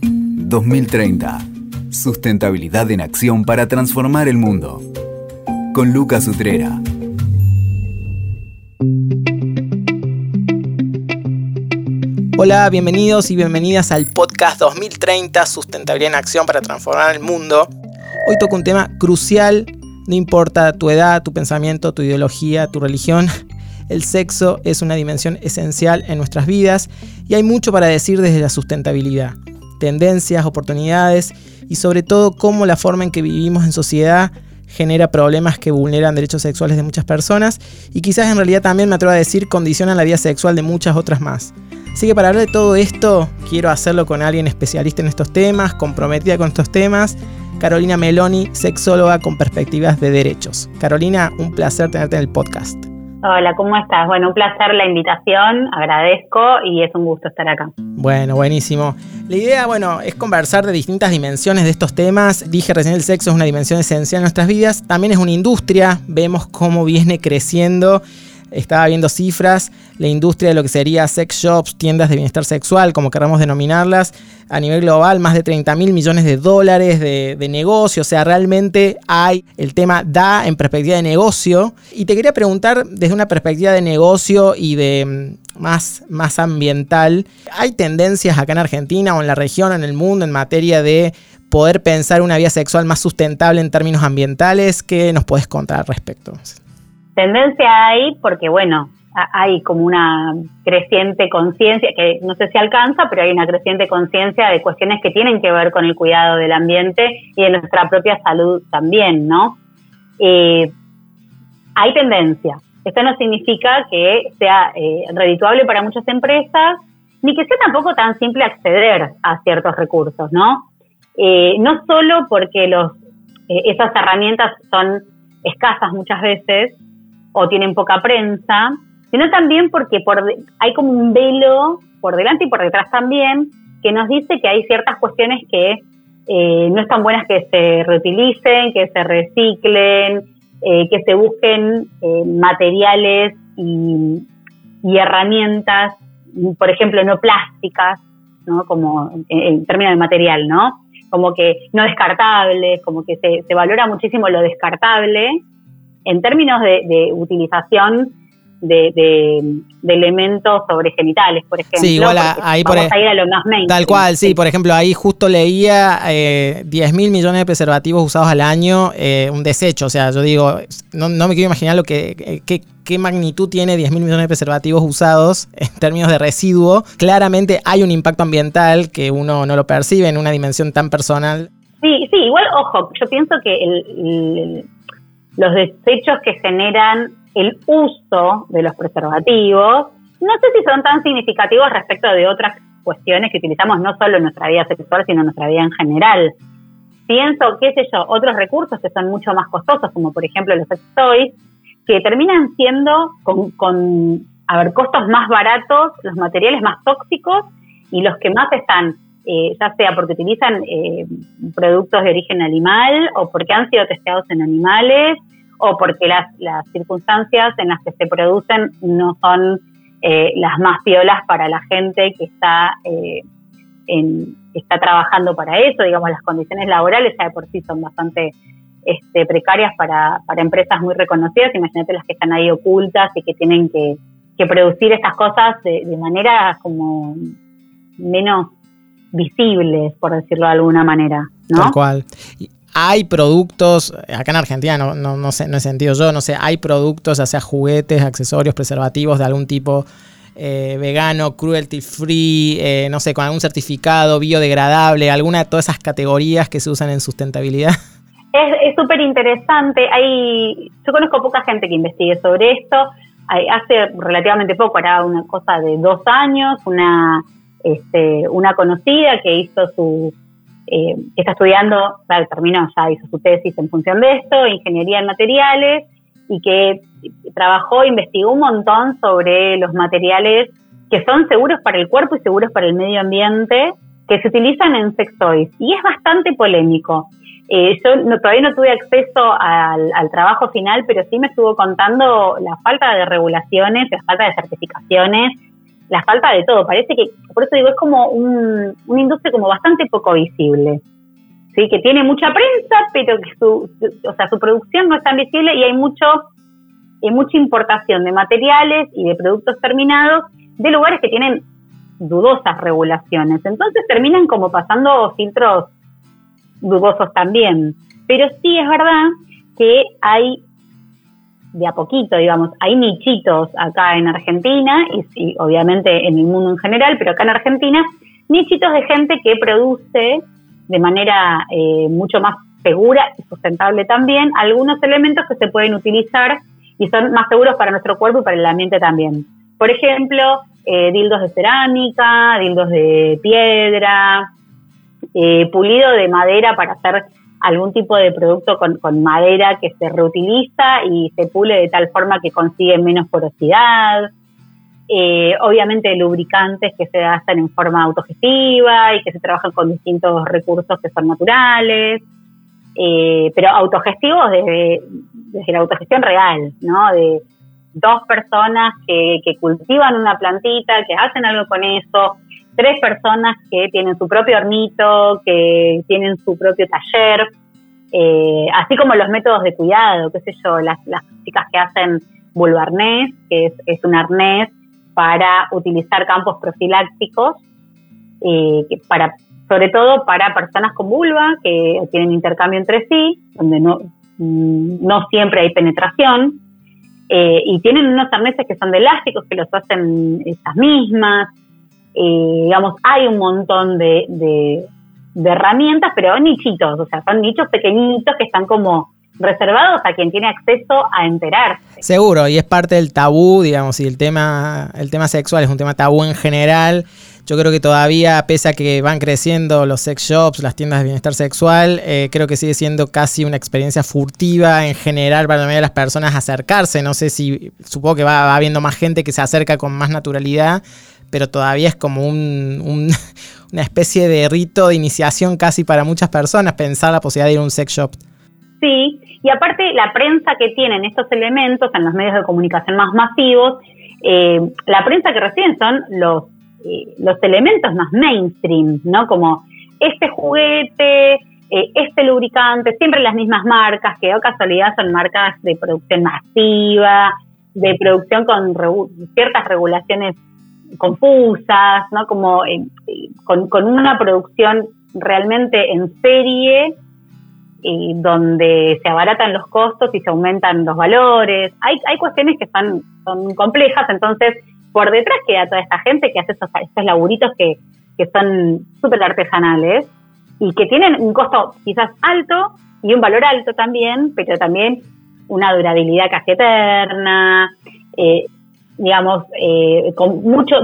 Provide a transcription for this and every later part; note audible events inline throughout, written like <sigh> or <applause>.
2030. Sustentabilidad en acción para transformar el mundo. Con Lucas Utrera. Hola, bienvenidos y bienvenidas al podcast 2030 Sustentabilidad en Acción para Transformar el Mundo. Hoy toco un tema crucial, no importa tu edad, tu pensamiento, tu ideología, tu religión, el sexo es una dimensión esencial en nuestras vidas y hay mucho para decir desde la sustentabilidad, tendencias, oportunidades y sobre todo cómo la forma en que vivimos en sociedad genera problemas que vulneran derechos sexuales de muchas personas y quizás en realidad también me atrevo a decir condicionan la vida sexual de muchas otras más. Así que para hablar de todo esto, quiero hacerlo con alguien especialista en estos temas, comprometida con estos temas, Carolina Meloni, sexóloga con perspectivas de derechos. Carolina, un placer tenerte en el podcast. Hola, ¿cómo estás? Bueno, un placer la invitación, agradezco y es un gusto estar acá. Bueno, buenísimo. La idea, bueno, es conversar de distintas dimensiones de estos temas. Dije recién el sexo es una dimensión esencial en nuestras vidas, también es una industria, vemos cómo viene creciendo estaba viendo cifras, la industria de lo que sería sex shops, tiendas de bienestar sexual, como queramos denominarlas, a nivel global, más de 30 mil millones de dólares de, negocio. O sea, realmente hay el tema da en perspectiva de negocio. Y te quería preguntar, desde una perspectiva de negocio y de mm, más, más ambiental, ¿hay tendencias acá en Argentina o en la región, en el mundo, en materia de poder pensar una vida sexual más sustentable en términos ambientales? ¿Qué nos puedes contar al respecto? Tendencia hay porque, bueno, hay como una creciente conciencia, que no sé si alcanza, pero hay una creciente conciencia de cuestiones que tienen que ver con el cuidado del ambiente y de nuestra propia salud también, ¿no? Eh, hay tendencia. Esto no significa que sea eh, redituable para muchas empresas, ni que sea tampoco tan simple acceder a ciertos recursos, ¿no? Eh, no solo porque los, esas herramientas son escasas muchas veces, o tienen poca prensa, sino también porque por, hay como un velo por delante y por detrás también que nos dice que hay ciertas cuestiones que eh, no están buenas que se reutilicen, que se reciclen, eh, que se busquen eh, materiales y, herramientas, por ejemplo, no plásticas, ¿no? como en, términos de material, ¿no? Como que no descartables, como que se, se valora muchísimo lo descartable en términos de, utilización de, elementos sobre genitales, por ejemplo. Sí, igual ahí por vamos a ir a lo más main. Tal cual, sí. Por ejemplo, ahí justo leía eh, 10 mil millones de preservativos usados al año, eh, un desecho. O sea, yo digo, no, me quiero imaginar lo que, qué magnitud tiene 10 mil millones de preservativos usados <laughs> en términos de residuo. Claramente hay un impacto ambiental que uno no lo percibe en una dimensión tan personal. Sí, sí, igual, ojo, yo pienso que el los desechos que generan el uso de los preservativos, no sé si son tan significativos respecto de otras cuestiones que utilizamos no solo en nuestra vida sexual, sino en nuestra vida en general. Pienso, qué sé yo, otros recursos que son mucho más costosos, como por ejemplo los sex toys, que terminan siendo con, con a costos más baratos, los materiales más tóxicos y los que más están eh, ya sea porque utilizan eh, productos de origen animal o porque han sido testeados en animales o porque las, las circunstancias en las que se producen no son eh, las más piolas para la gente que está, en, está trabajando para eso. Digamos, las condiciones laborales ya de por sí son bastante este, precarias para, para empresas muy reconocidas. Imagínate las que están ahí ocultas y que tienen que, que producir estas cosas de manera como menos visibles, por decirlo de alguna manera. ¿no? Tal cual. Hay productos, acá en Argentina no, no, no, sé, no he sentido yo, no sé, hay productos, ya sea juguetes, accesorios, preservativos de algún tipo eh, vegano, cruelty free, eh, no sé, con algún certificado biodegradable, alguna de todas esas categorías que se usan en sustentabilidad. <laughs> Es súper interesante. Hay, yo conozco poca gente que investigue sobre esto. hace relativamente poco, era una cosa de dos años, una este, una conocida que hizo su, eh, está estudiando, terminó, ya hizo su tesis en función de esto, ingeniería en materiales, y que trabajó, investigó un montón sobre los materiales que son seguros para el cuerpo y seguros para el medio ambiente, que se utilizan en sex toys. Y es bastante polémico. Eh, yo todavía no tuve acceso al, al, trabajo final, pero sí me estuvo contando la falta de regulaciones, la falta de certificaciones la falta de todo. Parece que, por eso digo, es como un, una industria como bastante poco visible. ¿sí? Que tiene mucha prensa, pero que su, o sea, su producción no es tan visible y hay mucho hay mucha importación de materiales y de productos terminados de lugares que tienen dudosas regulaciones. Entonces terminan como pasando filtros dudosos también. Pero sí es verdad que hay de a poquito, digamos, hay nichitos acá en Argentina y, obviamente en el mundo en general, pero acá en Argentina, nichitos de gente que produce de manera eh, mucho más segura y sustentable también algunos elementos que se pueden utilizar y son más seguros para nuestro cuerpo y para el ambiente también. Por ejemplo, eh, dildos de cerámica, dildos de piedra, eh, pulido de madera para hacer algún tipo de producto con, madera que se reutiliza y se pule de tal forma que consigue menos porosidad. Eh, obviamente lubricantes que se hacen en forma autogestiva y que se trabajan con distintos recursos que son naturales, eh, pero autogestivos desde, desde la autogestión real, ¿no? De dos personas que, que cultivan una plantita, que hacen algo con eso, tres personas que tienen su propio hornito, que tienen su propio taller, eh, así como los métodos de cuidado, qué sé yo, las, chicas que hacen vulvarnés, que es, un arnés para utilizar campos profilácticos, eh, para, sobre todo para personas con vulva que tienen intercambio entre sí, donde no, mm, siempre hay penetración, eh, y tienen unos arneses que son de elásticos que los hacen esas mismas, eh, digamos, hay un montón de, de, herramientas, pero nichitos, o sea, son nichos pequeñitos que están como reservados a quien tiene acceso a enterarse. Seguro, y es parte del tabú, digamos, y el tema, el tema sexual es un tema tabú en general. Yo creo que todavía, pese a que van creciendo los sex shops, las tiendas de bienestar sexual, eh, creo que sigue siendo casi una experiencia furtiva en general para la mayoría de las personas acercarse. No sé si, supongo que va, va habiendo más gente que se acerca con más naturalidad, pero todavía es como un, <laughs> una especie de rito de iniciación casi para muchas personas pensar la posibilidad de ir a un sex shop. Sí, y aparte la prensa que tienen estos elementos en los medios de comunicación más masivos, eh, la prensa que reciben son los, eh, los elementos más mainstream, ¿no? Como este juguete, eh, este lubricante, siempre las mismas marcas, que o casualidad son marcas de producción masiva, de producción con ciertas regulaciones confusas, ¿no? Como eh, con, una producción realmente en serie, eh, donde se abaratan los costos y se aumentan los valores. Hay, hay cuestiones que son, son complejas, entonces por detrás queda toda esta gente que hace esos, estos laburitos que, que son súper artesanales y que tienen un costo quizás alto y un valor alto también, pero también una durabilidad casi eterna. Eh, digamos, eh, con, mucho,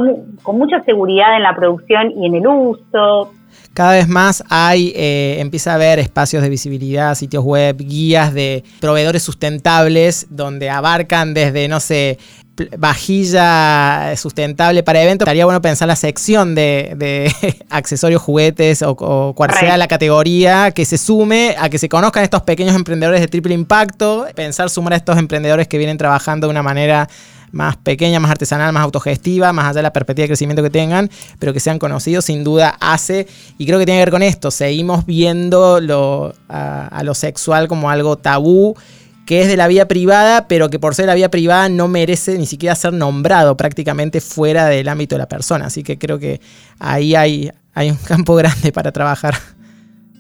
con mucha seguridad en la producción y en el uso. Cada vez más hay, eh, empieza a haber espacios de visibilidad, sitios web, guías de proveedores sustentables donde abarcan desde, no sé, vajilla sustentable para eventos. Estaría bueno pensar la sección de, <laughs> accesorios, juguetes o, o cual sea la categoría que se sume a que se conozcan estos pequeños emprendedores de triple impacto. Pensar sumar a estos emprendedores que vienen trabajando de una manera más pequeña, más artesanal, más autogestiva, más allá de la perspectiva de crecimiento que tengan, pero que sean conocidos, sin duda hace, y creo que tiene que ver con esto, seguimos viendo lo, a, lo sexual como algo tabú que es de la vida privada, pero que por ser la vida privada no merece ni siquiera ser nombrado prácticamente fuera del ámbito de la persona. Así que creo que ahí hay, hay un campo <laughs> grande para trabajar.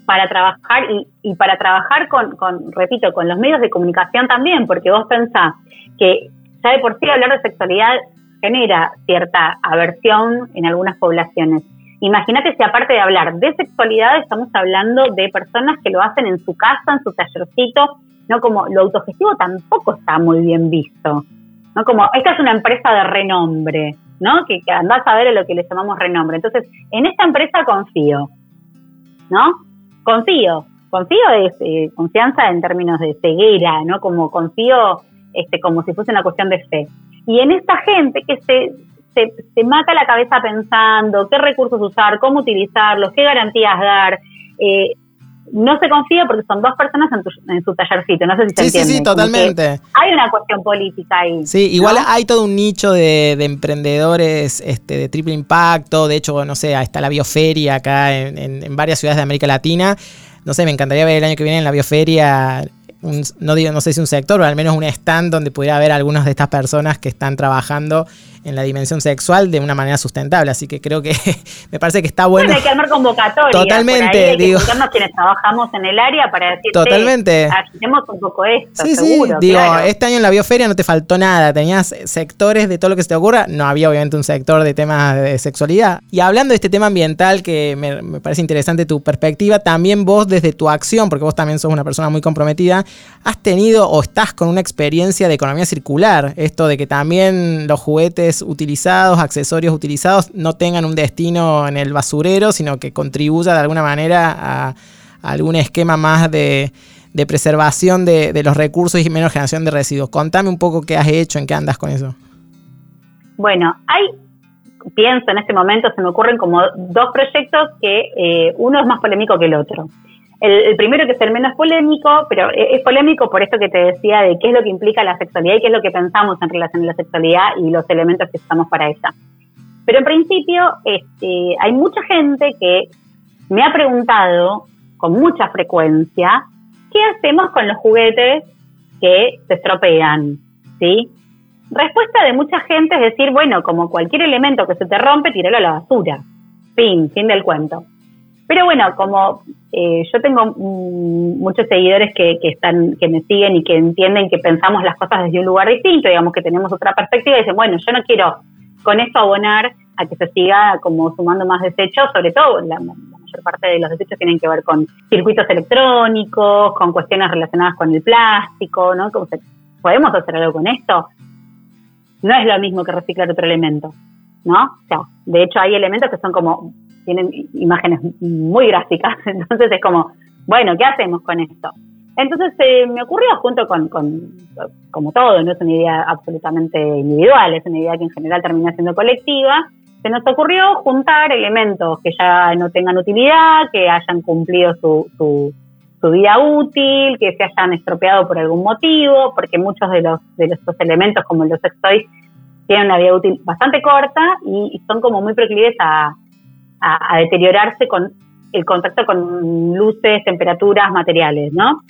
Para trabajar y, y para trabajar con, con, repito, con los medios de comunicación también, porque vos pensás que ya de por sí hablar de sexualidad genera cierta aversión en algunas poblaciones. Imagínate si aparte de hablar de sexualidad estamos hablando de personas que lo hacen en su casa, en su tallercito, no como lo autogestivo tampoco está muy bien visto. ¿no? Como esta es una empresa de renombre, ¿no? Que, que andás a ver a lo que le llamamos renombre. Entonces, en esta empresa confío, ¿no? Confío. Confío es eh, confianza en términos de ceguera, ¿no? Como confío este, como si fuese una cuestión de fe. Y en esta gente que se, se, mata la cabeza pensando qué recursos usar, cómo utilizarlos, qué garantías dar, eh, no se confía porque son dos personas en, su tallercito, no sé si se sí, entiende. Sí, sí, totalmente. Hay una cuestión política ahí. Sí, igual hay todo un nicho de, emprendedores este, de triple impacto, de hecho, no sé, está la bioferia acá en, en varias ciudades de América Latina. No sé, me encantaría ver el año que viene en la bioferia no digo, no sé si un sector, pero al menos un stand donde pudiera haber algunas de estas personas que están trabajando en la dimensión sexual de una manera sustentable. Así que creo que <laughs> me parece que está bueno. hay que armar convocatoria. Totalmente. digo, quienes trabajamos en el área para decir, Totalmente. hacemos un poco esto. Sí, seguro, sí. Digo, este año en la bioferia no te faltó nada. Tenías sectores de todo lo que se te ocurra. No había obviamente un sector de temas de sexualidad. Y hablando de este tema ambiental, que me, me parece interesante tu perspectiva, también vos desde tu acción, porque vos también sos una persona muy comprometida, has tenido o estás con una experiencia de economía circular. Esto de que también los juguetes utilizados, accesorios utilizados, no tengan un destino en el basurero, sino que contribuya de alguna manera a, algún esquema más de, preservación de, los recursos y menos generación de residuos. Contame un poco qué has hecho, en qué andas con eso. Bueno, hay, pienso en este momento, se me ocurren como dos proyectos que eh, uno es más polémico que el otro. El, primero que es el menos polémico, pero e, es polémico por esto que te decía de qué es lo que implica la sexualidad y qué es lo que pensamos en relación a la sexualidad y los elementos que usamos para ella. Pero en principio este, hay mucha gente que me ha preguntado con mucha frecuencia qué hacemos con los juguetes que se estropean, ¿sí? Respuesta de mucha gente es decir, bueno, como cualquier elemento que se te rompe, tíralo a la basura. Fin, fin del cuento. Pero bueno, como eh, yo tengo mm, muchos seguidores que, están, que me siguen y que entienden que pensamos las cosas desde un lugar distinto, digamos que tenemos otra perspectiva y dicen, bueno, yo no quiero con esto abonar a que se siga como sumando más desechos, sobre todo la, mayor parte de los desechos tienen que ver con circuitos electrónicos, con cuestiones relacionadas con el plástico, ¿no? ¿Podemos hacer algo con esto? No es lo mismo que reciclar otro elemento, ¿no? O sea, de hecho hay elementos que son como tienen imágenes muy gráficas, <laughs> entonces es como, bueno, ¿qué hacemos con esto? Entonces eh, me ocurrió junto con, como todo, no es una idea absolutamente individual, es una idea que en general termina siendo colectiva, se nos ocurrió juntar elementos que ya no tengan utilidad, que hayan cumplido su, su, su vida útil, que se hayan estropeado por algún motivo, porque muchos de los de estos elementos, como los sex tienen una vida útil bastante corta y son como muy proclives a, a, deteriorarse con el contacto con luces, temperaturas, materiales, ¿no?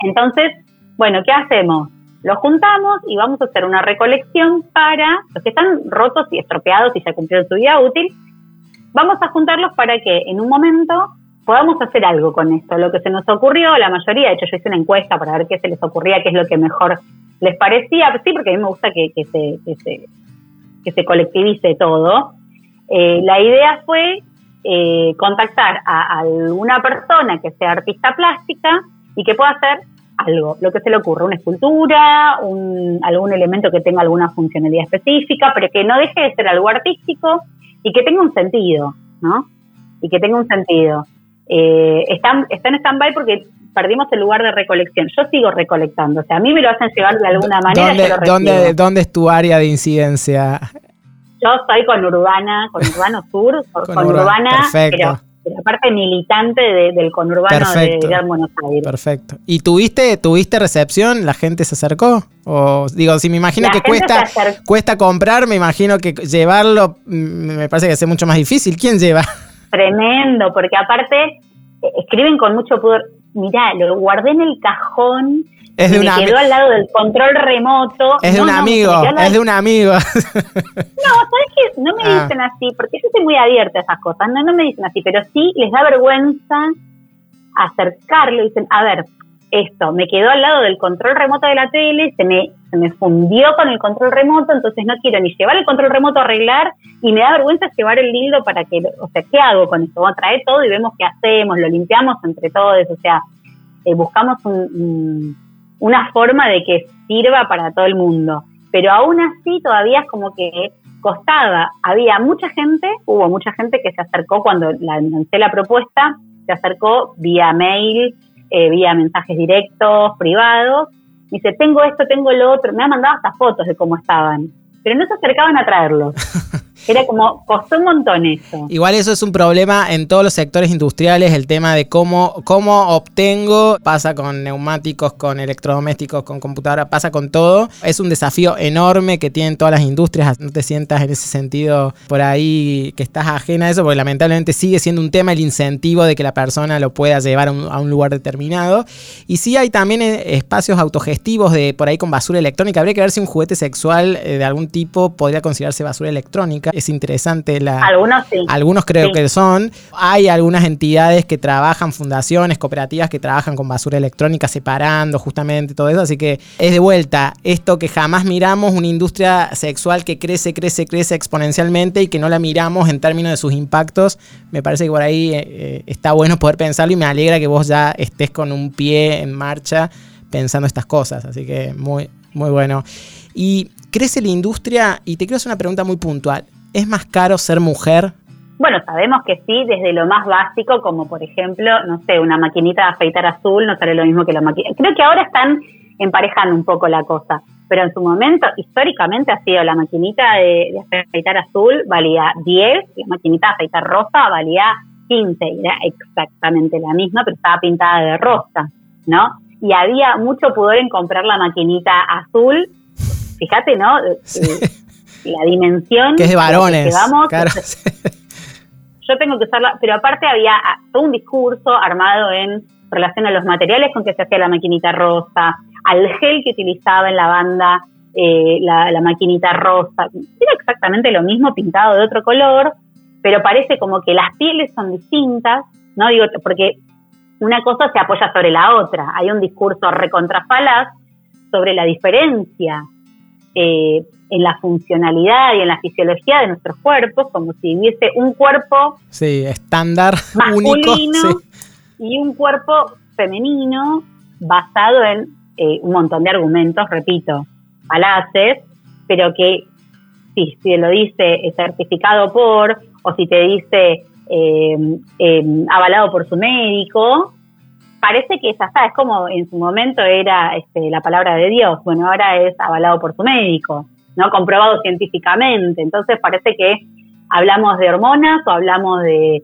Entonces, bueno, ¿qué hacemos? Los juntamos y vamos a hacer una recolección para los que están rotos y estropeados y ya cumplieron su vida útil. Vamos a juntarlos para que en un momento podamos hacer algo con esto. Lo que se nos ocurrió, la mayoría, de hecho yo hice una encuesta para ver qué se les ocurría, qué es lo que mejor les parecía. Sí, porque a mí me gusta que, se, que, se, que se colectivice todo. Eh, la idea fue eh, contactar a, alguna persona que sea artista plástica y que pueda hacer algo, lo que se le ocurra, una escultura, algún elemento que tenga alguna funcionalidad específica, pero que no deje de ser algo artístico y que tenga un sentido, ¿no? Y que tenga un sentido. Eh, está, en stand-by porque perdimos el lugar de recolección. Yo sigo recolectando, o sea, a mí me lo hacen llevar de alguna manera. ¿Dónde, ¿Dónde es tu área de incidencia? Yo estoy con Urbana, con Urbano Sur, <laughs> con, Urbana, pero, aparte militante del conurbano de, de, Buenos Aires. Perfecto. ¿Y tuviste, tuviste recepción? ¿La gente se acercó? O digo, si me imagino que cuesta, cuesta comprar, me imagino que llevarlo mm, me parece que es mucho más difícil. ¿Quién lleva? Tremendo, porque aparte eh, escriben con mucho poder. Mirá, lo guardé en el cajón es de me quedó al lado del control remoto. Es de un amigo, es de un amigo. no, ¿sabes qué? No me ah. dicen así, porque yo soy muy abierta a esas cosas, no, no me dicen así, pero sí les da vergüenza acercarlo y dicen, a ver, esto, me quedó al lado del control remoto de la tele, se me, se me fundió con el control remoto, entonces no quiero ni llevar el control remoto a arreglar y me da vergüenza llevar el dildo para que, o sea, ¿qué hago con esto? Vamos a traer todo y vemos qué hacemos, lo limpiamos entre todos, o sea, eh, buscamos un una forma de que sirva para todo el mundo. Pero aún así todavía es como que costaba. Había mucha gente, hubo mucha gente que se acercó cuando lancé la propuesta, se acercó vía mail, eh, vía mensajes directos, privados. Dice, tengo esto, tengo lo otro. Me ha mandado hasta fotos de cómo estaban. Pero no se acercaban a traerlos. <laughs> Era como, costó un montón eso. Igual eso es un problema en todos los sectores industriales, el tema de cómo, cómo obtengo, pasa con neumáticos, con electrodomésticos, con computadora, pasa con todo. Es un desafío enorme que tienen todas las industrias, no te sientas en ese sentido por ahí que estás ajena a eso, porque lamentablemente sigue siendo un tema el incentivo de que la persona lo pueda llevar a un, lugar determinado. Y sí hay también eh, espacios autogestivos de por ahí con basura electrónica. Habría que ver si un juguete sexual eh, de algún tipo podría considerarse basura electrónica es interesante. La, algunos sí. Algunos creo que son. Hay algunas entidades que trabajan, fundaciones, cooperativas que trabajan con basura electrónica, separando justamente todo eso. Así que es de vuelta esto que jamás miramos, una industria sexual que crece, crece, crece exponencialmente y que no la miramos en términos de sus impactos. Me parece que por ahí eh, eh, está bueno poder pensarlo y me alegra que vos ya estés con un pie en marcha pensando estas cosas. Así que muy, muy bueno. Y crece la industria y te quiero hacer una pregunta muy puntual. ¿Es más caro ser mujer? Bueno, sabemos que sí, desde lo más básico, como por ejemplo, no sé, una maquinita de afeitar azul no sale lo mismo que la maquinita. Creo que ahora están emparejando un poco la cosa, pero en su momento, históricamente ha sido la maquinita de, afeitar azul valía 10, la maquinita de afeitar rosa valía 15, era exactamente la misma, pero estaba pintada de rosa, ¿no? Y había mucho pudor en comprar la maquinita azul, fíjate, ¿no? <laughs> la dimensión que es de varones. Yo tengo que usarla, pero aparte había todo un discurso armado en relación a los materiales con que se hacía la maquinita rosa, al gel que utilizaba en la banda eh, la, maquinita rosa. Era exactamente lo mismo pintado de otro color, pero parece como que las pieles son distintas, ¿no? Digo, porque una cosa se apoya sobre la otra. Hay un discurso recontrafalaz sobre la diferencia. Eh, en la funcionalidad y en la fisiología de nuestros cuerpos, como si hubiese un cuerpo sí, estándar <laughs> masculino y un cuerpo femenino basado en eh, un montón de argumentos, repito, falaces, pero que si, si lo dice certificado por, o si te dice em, avalado por su médico, parece que esa es como en su momento era este, la palabra de Dios, bueno, ahora es avalado por su médico. ¿No? Comprobado científicamente. Entonces parece que hablamos de hormonas o hablamos de,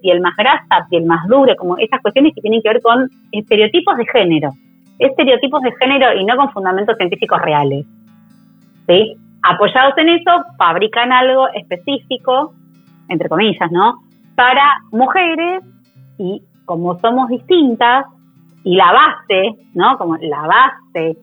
piel más grasa, piel más dura, como esas cuestiones que tienen que ver con estereotipos de género. Estereotipos de género y no con fundamentos científicos reales. ¿Sí? Apoyados en eso, fabrican algo específico, entre comillas, ¿no? Para mujeres y como somos distintas y la base, ¿no? Como la base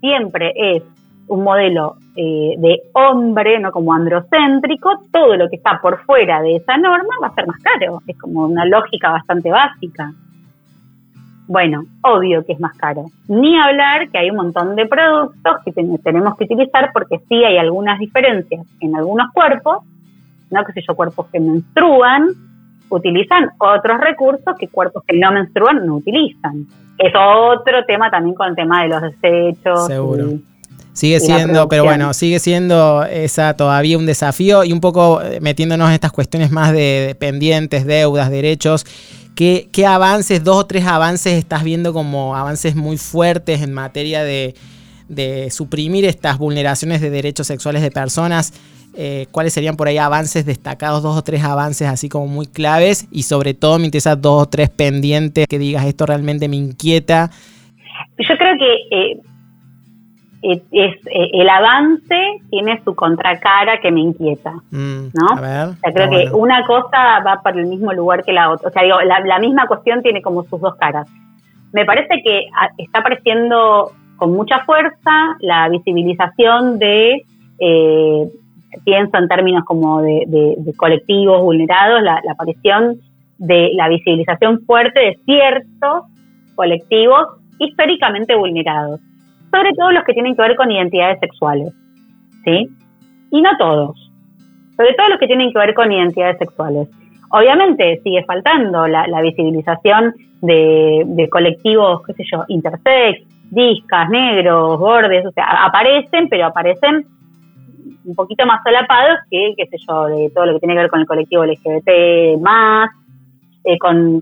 siempre es un modelo eh, de hombre, no como androcéntrico, todo lo que está por fuera de esa norma va a ser más caro. Es como una lógica bastante básica. Bueno, obvio que es más caro. Ni hablar que hay un montón de productos que tenemos que utilizar porque sí hay algunas diferencias en algunos cuerpos, no que sé yo, cuerpos que menstruan, utilizan otros recursos que cuerpos que no menstruan no utilizan. Es otro tema también con el tema de los desechos. Seguro. Sigue siendo, pero bueno, sigue siendo esa todavía un desafío y un poco eh, metiéndonos en estas cuestiones más de, pendientes, deudas, derechos. ¿Qué, ¿Qué, avances, dos o tres avances estás viendo como avances muy fuertes en materia de, suprimir estas vulneraciones de derechos sexuales de personas? Eh, ¿Cuáles serían por ahí avances destacados, dos o tres avances así como muy claves? Y sobre todo me interesa dos o tres pendientes que digas, esto realmente me inquieta. Yo creo que eh, es, eh, el avance tiene su contracara que me inquieta, mm, ¿no? o sea, creo que una cosa va para el mismo lugar que la otra. O sea, digo, la, misma cuestión tiene como sus dos caras. Me parece que ah, está apareciendo con mucha fuerza la visibilización de, eh, pienso en términos como de, colectivos vulnerados, la, la aparición de la visibilización fuerte de ciertos colectivos históricamente vulnerados sobre todo los que tienen que ver con identidades sexuales, ¿sí? Y no todos, sobre todo los que tienen que ver con identidades sexuales. Obviamente sigue faltando la, visibilización de, colectivos, qué sé yo, intersex, discas, negros, bordes, o sea, aparecen, pero aparecen un poquito más solapados que, qué sé yo, de todo lo que tiene que ver con el colectivo LGBT más, eh, con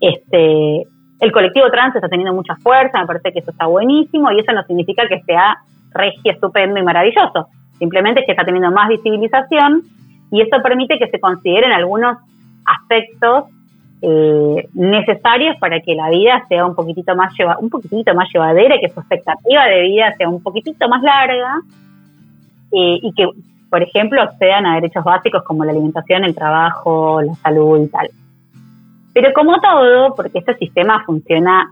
este el colectivo trans está teniendo mucha fuerza, me parece que eso está buenísimo y eso no significa que sea regio, estupendo y maravilloso. simplemente es que está teniendo más visibilización y eso permite que se consideren algunos aspectos eh, necesarios para que la vida sea un poquitito más lleva, un poquitito más llevadera, que su expectativa de vida sea un poquitito más larga eh, y que, por ejemplo, accedan a derechos básicos como la alimentación, el trabajo, la salud y tal. Pero como todo, porque este sistema funciona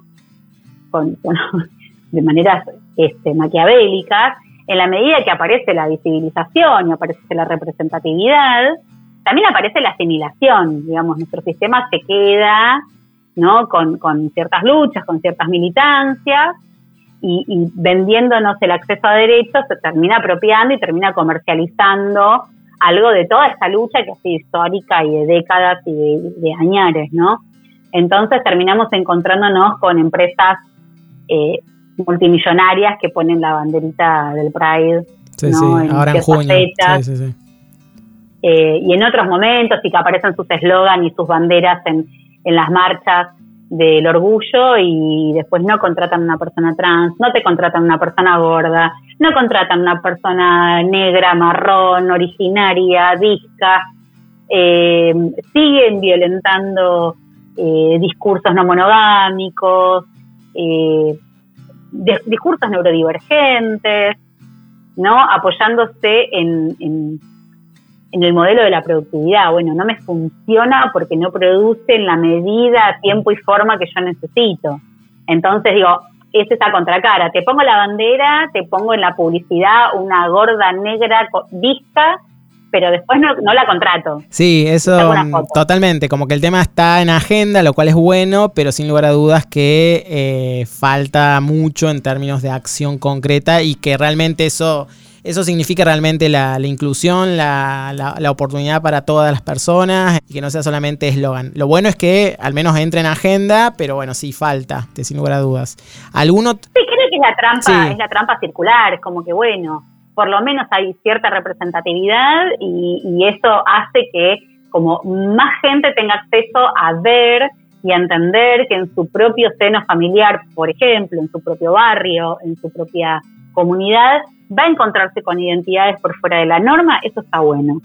con, <laughs> de maneras este, maquiavélicas, en la medida que aparece la visibilización y aparece la representatividad, también aparece la asimilación, digamos, nuestro sistema se queda ¿no? con, ciertas luchas, con ciertas militancias, y, vendiéndonos el acceso a derechos se termina apropiando y termina comercializando algo de toda esta lucha que ha sido histórica y de décadas y de, añares, ¿no? Entonces terminamos encontrándonos con empresas eh, multimillonarias que ponen la banderita del Pride. ¿no? ahora en junio. Sí, sí, eh, y en otros momentos y que aparecen sus eslogan y sus banderas en, en las marchas del orgullo y después no contratan una persona trans, no te contratan una persona gorda, no contratan una persona negra, marrón, originaria, disca, eh, siguen violentando eh, discursos no monogámicos, eh, discursos neurodivergentes, ¿no? apoyándose en el modelo de la productividad. Bueno, no me funciona porque no produce en la medida, tiempo y forma que yo necesito. Entonces digo, es esa contracara. Te pongo la bandera, te pongo en la publicidad una gorda negra vista, pero después no, la contrato. Sí, eso totalmente. Como que el tema está en agenda, lo cual es bueno, pero sin lugar a dudas que eh, falta mucho en términos de acción concreta y que realmente eso eso significa realmente la, inclusión, la, la, oportunidad para todas las personas y que no sea solamente eslogan. Lo bueno es que al menos entre en agenda, pero bueno, sí falta, sin lugar a dudas. ¿Alguno? Sí, creo que es la trampa, es la trampa circular, es como que bueno, por lo menos hay cierta representatividad y, y eso hace que como más gente tenga acceso a ver y a entender que en su propio seno familiar, por ejemplo, en su propio barrio, en su propia comunidad, va a encontrarse con identidades por fuera de la norma, eso está bueno.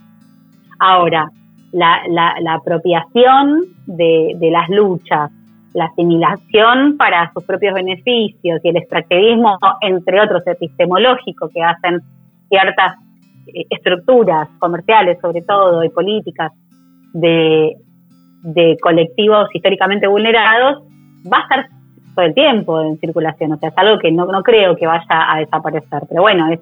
Ahora, la, la, apropiación de, de, las luchas, la asimilación para sus propios beneficios y el extractivismo, entre otros epistemológicos que hacen ciertas eh, estructuras comerciales, sobre todo, y políticas de, de colectivos históricamente vulnerados, va a estar todo tiempo en circulación. O sea, es algo que no, no creo que vaya a desaparecer. Pero bueno, es,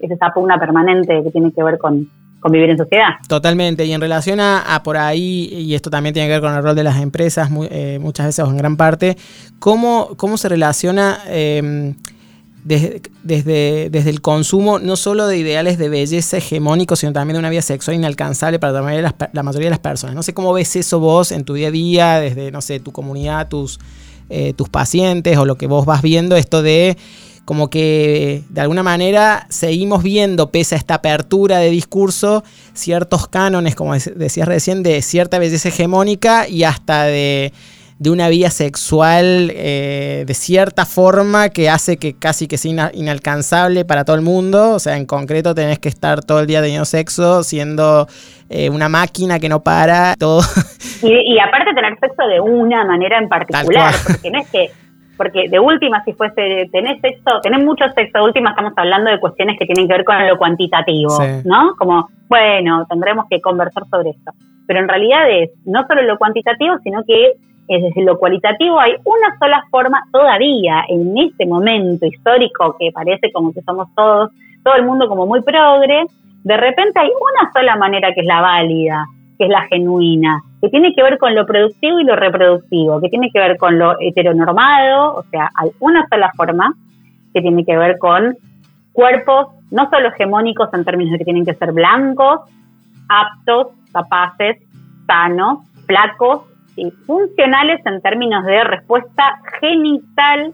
es esa pugna permanente que tiene que ver con, vivir en sociedad. Totalmente. Y en relación a, por ahí, y esto también tiene que ver con el rol de las empresas, eh, muchas veces o en gran parte, ¿cómo, cómo se relaciona em, desde, desde, el consumo no solo de ideales de belleza hegemónicos, sino también de una vida sexual inalcanzable para la mayoría, la mayoría de las personas? No sé cómo ves eso vos en tu día a día, desde, no sé, tu comunidad, tus eh, tus pacientes o lo que vos vas viendo, esto de como que de alguna manera seguimos viendo, pese a esta apertura de discurso, ciertos cánones, como decías recién, de cierta belleza hegemónica y hasta de de una vida sexual eh, de cierta forma que hace que casi que sea inalcanzable para todo el mundo. O sea, en concreto tenés que estar todo el día teniendo sexo, siendo eh, una máquina que no para, todo. Y, aparte tener sexo de una manera en particular, porque no es que porque de última, si fuese, tenés sexo, tenés mucho sexo, de última estamos hablando de cuestiones que tienen que ver con lo cuantitativo, ¿no? Como, bueno, tendremos que conversar sobre esto. Pero en realidad es no solo lo cuantitativo, sino que es desde lo cualitativo hay una sola forma todavía en este momento histórico que parece como que somos todos, todo el mundo como muy progre, de repente hay una sola manera que es la válida, que es la genuina, que tiene que ver con lo productivo y lo reproductivo, que tiene que ver con lo heteronormado, o sea, hay una sola forma que tiene que ver con cuerpos no solo hegemónicos en términos de que tienen que ser blancos, aptos, capaces, sanos, flacos, funcionales en términos de respuesta genital,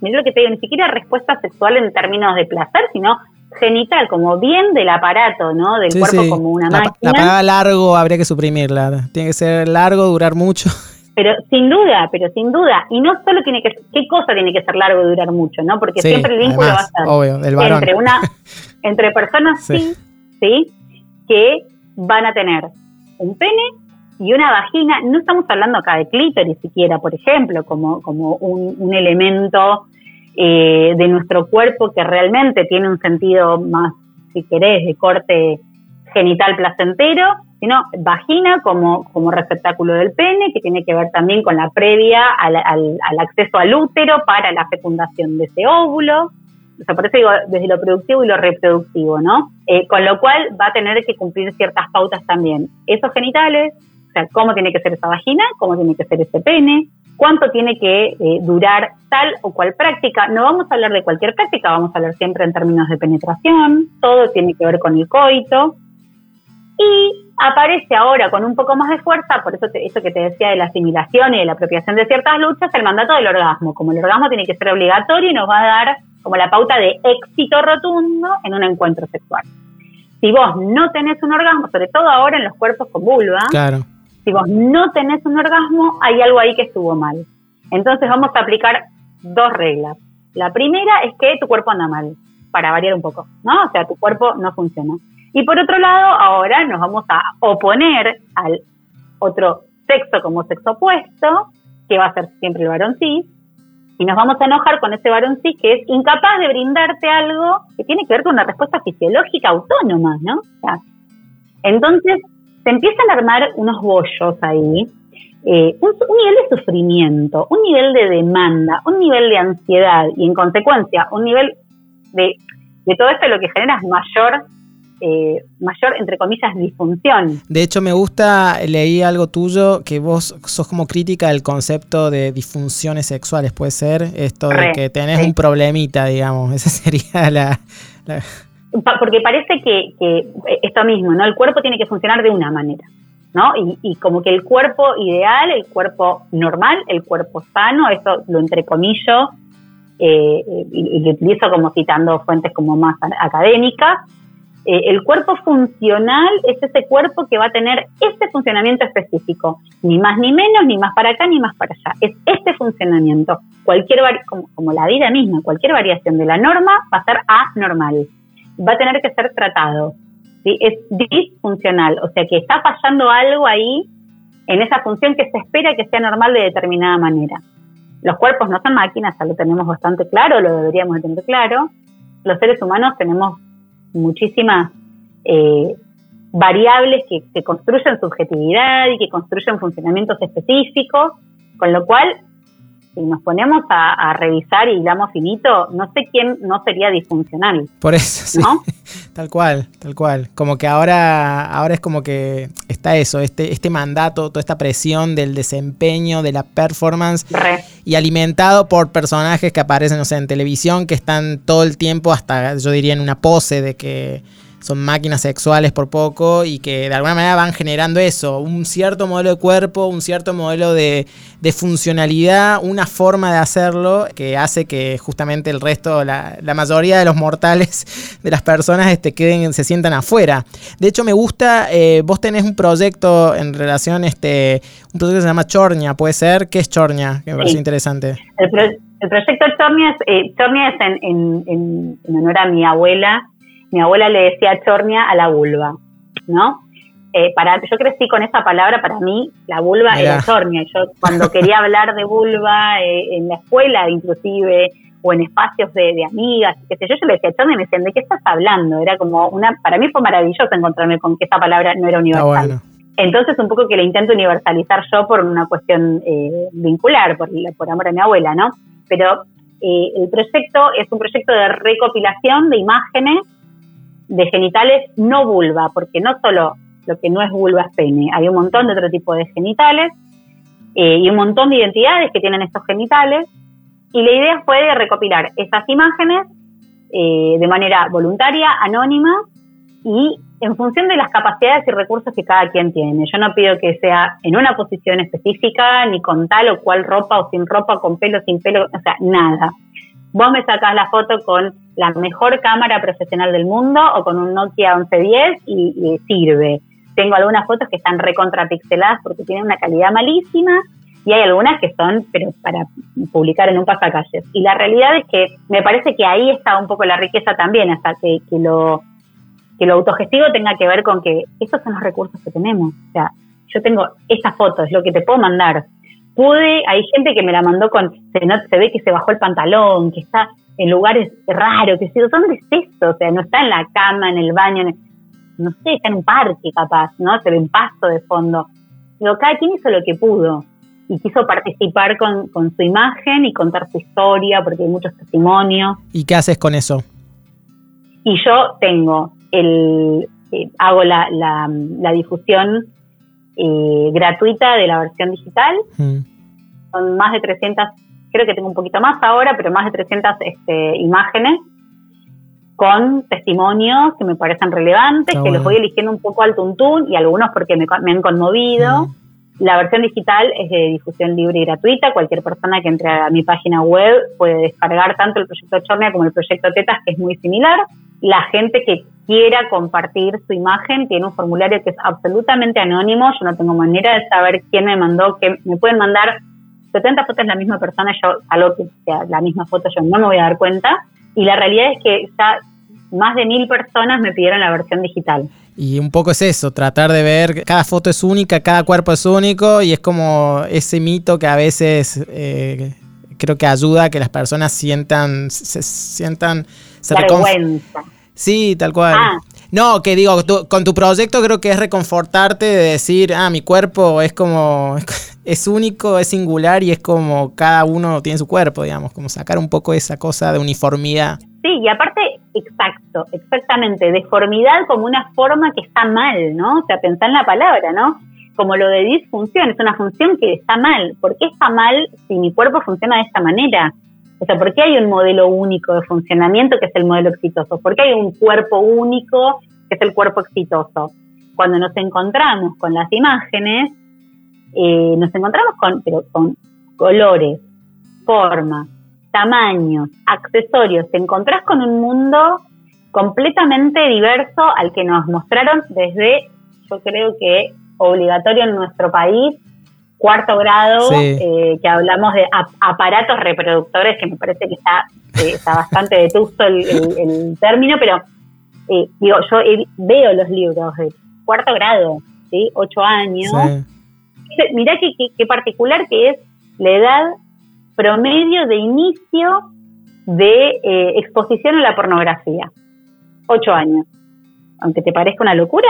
mira lo que te digo, ni siquiera respuesta sexual en términos de placer, sino genital, como bien del aparato, ¿no? Del cuerpo como una máquina. La parada largo habría que suprimirla, tiene que ser largo, durar mucho. <laughs> Pero sin duda, pero sin duda. Y no solo tiene que ¿qué cosa tiene que ser largo y durar mucho, no? Porque siempre el vínculo va a obvio, varón. entre una <laughs> entre personas sí. sí, que van a tener un pene y una vagina. No estamos hablando acá de clítoris siquiera, por ejemplo, como, como un, elemento eh, de nuestro cuerpo que realmente tiene un sentido más, si querés, de corte genital placentero, sino vagina como, como receptáculo del pene, que tiene que ver también con la previa al, acceso al útero para la fecundación de ese óvulo. O sea, por eso digo, desde lo productivo y lo reproductivo, ¿no? Eh, con lo cual va a tener que cumplir ciertas pautas también. Esos genitales, o sea, cómo tiene que ser esa vagina, cómo tiene que ser ese pene, cuánto tiene que eh, durar tal o cual práctica. No vamos a hablar de cualquier práctica, vamos a hablar siempre en términos de penetración, todo tiene que ver con el coito. Y aparece ahora con un poco más de fuerza, por eso eso que te decía de la asimilación y de la apropiación de ciertas luchas, el mandato del orgasmo. Como el orgasmo tiene que ser obligatorio y nos va a dar como la pauta de éxito rotundo en un encuentro sexual. Si vos no tenés un orgasmo, sobre todo ahora en los cuerpos con vulva, claro. Si vos no tenés un orgasmo, hay algo ahí que estuvo mal. Entonces vamos a aplicar dos reglas. La primera es que tu cuerpo anda mal, para variar un poco, ¿no? O sea, tu cuerpo no funciona. Y por otro lado, ahora nos vamos a oponer al otro sexo como sexo opuesto, que va a ser siempre el varón cis, y nos vamos a enojar con ese varón cis que es incapaz de brindarte algo que tiene que ver con una respuesta fisiológica autónoma, ¿no? entonces, se empiezan a armar unos bollos ahí, eh, un, nivel de sufrimiento, un nivel de demanda, un nivel de ansiedad y en consecuencia un nivel de, de todo esto lo que genera es mayor eh, mayor, entre comillas, disfunción. De hecho, me gusta, leí algo tuyo, que vos sos como crítica del concepto de disfunciones sexuales, ¿puede ser? Esto de que tenés un problemita, digamos, <laughs> esa sería la... Porque parece que, esto mismo, ¿no? El cuerpo tiene que funcionar de una manera. ¿no? Y, como que el cuerpo ideal, el cuerpo normal, el cuerpo sano, eso lo entrecomillo eh, y, lo utilizo como citando fuentes como más académicas, eh, el cuerpo funcional es ese cuerpo que va a tener este funcionamiento específico, ni más ni menos, ni más para acá, ni más para allá. Es este funcionamiento. Cualquier como, la vida misma, cualquier variación de la norma va a ser anormal. Va a tener que ser tratado. Es disfuncional, o sea que está fallando algo ahí en esa función que se espera que sea normal de determinada manera. Los cuerpos no son máquinas, ya lo tenemos bastante claro, lo deberíamos tener claro. Los seres humanos tenemos muchísimas eh, variables que, que, construyen subjetividad y que construyen funcionamientos específicos, con lo cual, si nos ponemos a, revisar y damos finito, no sé quién no sería disfuncional. Por eso, sí. <laughs> tal cual, tal cual. Como que ahora, ahora es como que está eso, este, este mandato, toda esta presión del desempeño, de la performance, y alimentado por personajes que aparecen, no sé, en televisión, que están todo el tiempo hasta, yo diría, en una pose de que son máquinas sexuales por poco y que de alguna manera van generando eso, un cierto modelo de cuerpo, un cierto modelo de, funcionalidad, una forma de hacerlo que hace que justamente el resto, la, mayoría de los mortales <laughs> de las personas este, queden, se sientan afuera. De hecho, me gusta, eh, vos tenés un proyecto en relación, este, un proyecto que se llama Chornia, ¿puede ser? ¿Qué es Chornia? Que me parece interesante. El, proyecto Chornia es, eh, es en, en honor a mi abuela, mi abuela le decía chornia a la vulva, ¿no? Eh, para, yo crecí con esa palabra, para mí la vulva era chornia. Yo cuando quería hablar de vulva eh, en la escuela inclusive, o en espacios de, amigas, qué sé yo, yo le decía chornia y me decían, ¿de qué estás hablando? Era como una, para mí fue maravilloso encontrarme con que esa palabra no era universal. Entonces un poco que la intento universalizar yo por una cuestión eh, vincular, por, por amor a mi abuela, ¿no? Pero el proyecto es un proyecto de recopilación de imágenes de genitales no vulva, porque no solo lo que no es vulva es pene, hay un montón de otro tipo de genitales eh, y un montón de identidades que tienen estos genitales. Y la idea fue recopilar esas imágenes eh, de manera voluntaria, anónima y en función de las capacidades y recursos que cada quien tiene. Yo no pido que sea en una posición específica, ni con tal o cual ropa o sin ropa, con pelo, sin pelo, o sea, nada. Vos me sacás la foto con la mejor cámara profesional del mundo o con un Nokia 1110 y, sirve. Tengo algunas fotos que están recontrapixeladas porque tienen una calidad malísima y hay algunas que son pero para publicar en un pasacalles. Y la realidad es que me parece que ahí está un poco la riqueza también, hasta que, que lo que lo autogestivo tenga que ver con que estos son los recursos que tenemos. O sea, yo tengo esta foto, es lo que te puedo mandar. Pude, hay gente que me la mandó con, se, se ve que se bajó el pantalón, que está en lugares raros, que si ¿dónde es esto? O sea, no está en la cama, en el baño, no sé, está en un parque capaz, ¿no? Se ve un pasto de fondo. Digo, cada quien hizo lo que pudo y quiso participar con, con su imagen y contar su historia, porque hay muchos testimonios. ¿Y qué haces con eso? Y yo tengo el, eh, hago la, la, difusión eh, gratuita de la versión digital. Mm. Son más de 300, creo que tengo un poquito más ahora, pero más de 300 este, imágenes con testimonios que me parecen relevantes, que los voy eligiendo un poco al tuntún y algunos porque me, han conmovido. Mm. La versión digital es de difusión libre y gratuita. Cualquier persona que entre a mi página web puede descargar tanto el proyecto Chornia como el proyecto Tetas, que es muy similar. La gente que quiera compartir su imagen tiene un formulario que es absolutamente anónimo. Yo no tengo manera de saber quién me mandó, que me pueden mandar 70 fotos de la misma persona, yo, algo que sea la misma foto, yo no me voy a dar cuenta. Y la realidad es que ya más de mil personas me pidieron la versión digital. Y un poco es eso, tratar de ver, cada foto es única, cada cuerpo es único y es como ese mito que a veces eh, creo que ayuda a que las personas sientan, se sientan... Se vergüenza. Sí, tal cual. Ah. No, que digo, con tu proyecto creo que es reconfortarte de decir, ah, mi cuerpo es como, <laughs> es único, es singular y es como cada uno tiene su cuerpo, digamos, como sacar un poco esa cosa de uniformidad. Sí, y aparte, exacto, exactamente, deformidad como una forma que está mal, ¿no? O sea, pensar en la palabra, ¿no? Como lo de disfunción, es una función que está mal. ¿Por qué está mal si mi cuerpo funciona de esta manera? O sea, ¿por qué hay un modelo único de funcionamiento que es el modelo exitoso? ¿Por qué hay un cuerpo único que es el cuerpo exitoso? Cuando nos encontramos con las imágenes, eh, nos encontramos con, pero con colores, formas, tamaños, accesorios, te encontrás con un mundo completamente diverso al que nos mostraron desde, yo creo que obligatorio en nuestro país, cuarto grado, eh, que hablamos de aparatos reproductores, que me parece que está, eh, está bastante vetusto el, el, término, pero eh, digo, yo veo los libros de cuarto grado, ¿sí? ocho años. Mirá qué, qué particular que es la edad promedio de inicio de eh, exposición a la pornografía. Ocho años. Aunque te parezca una locura,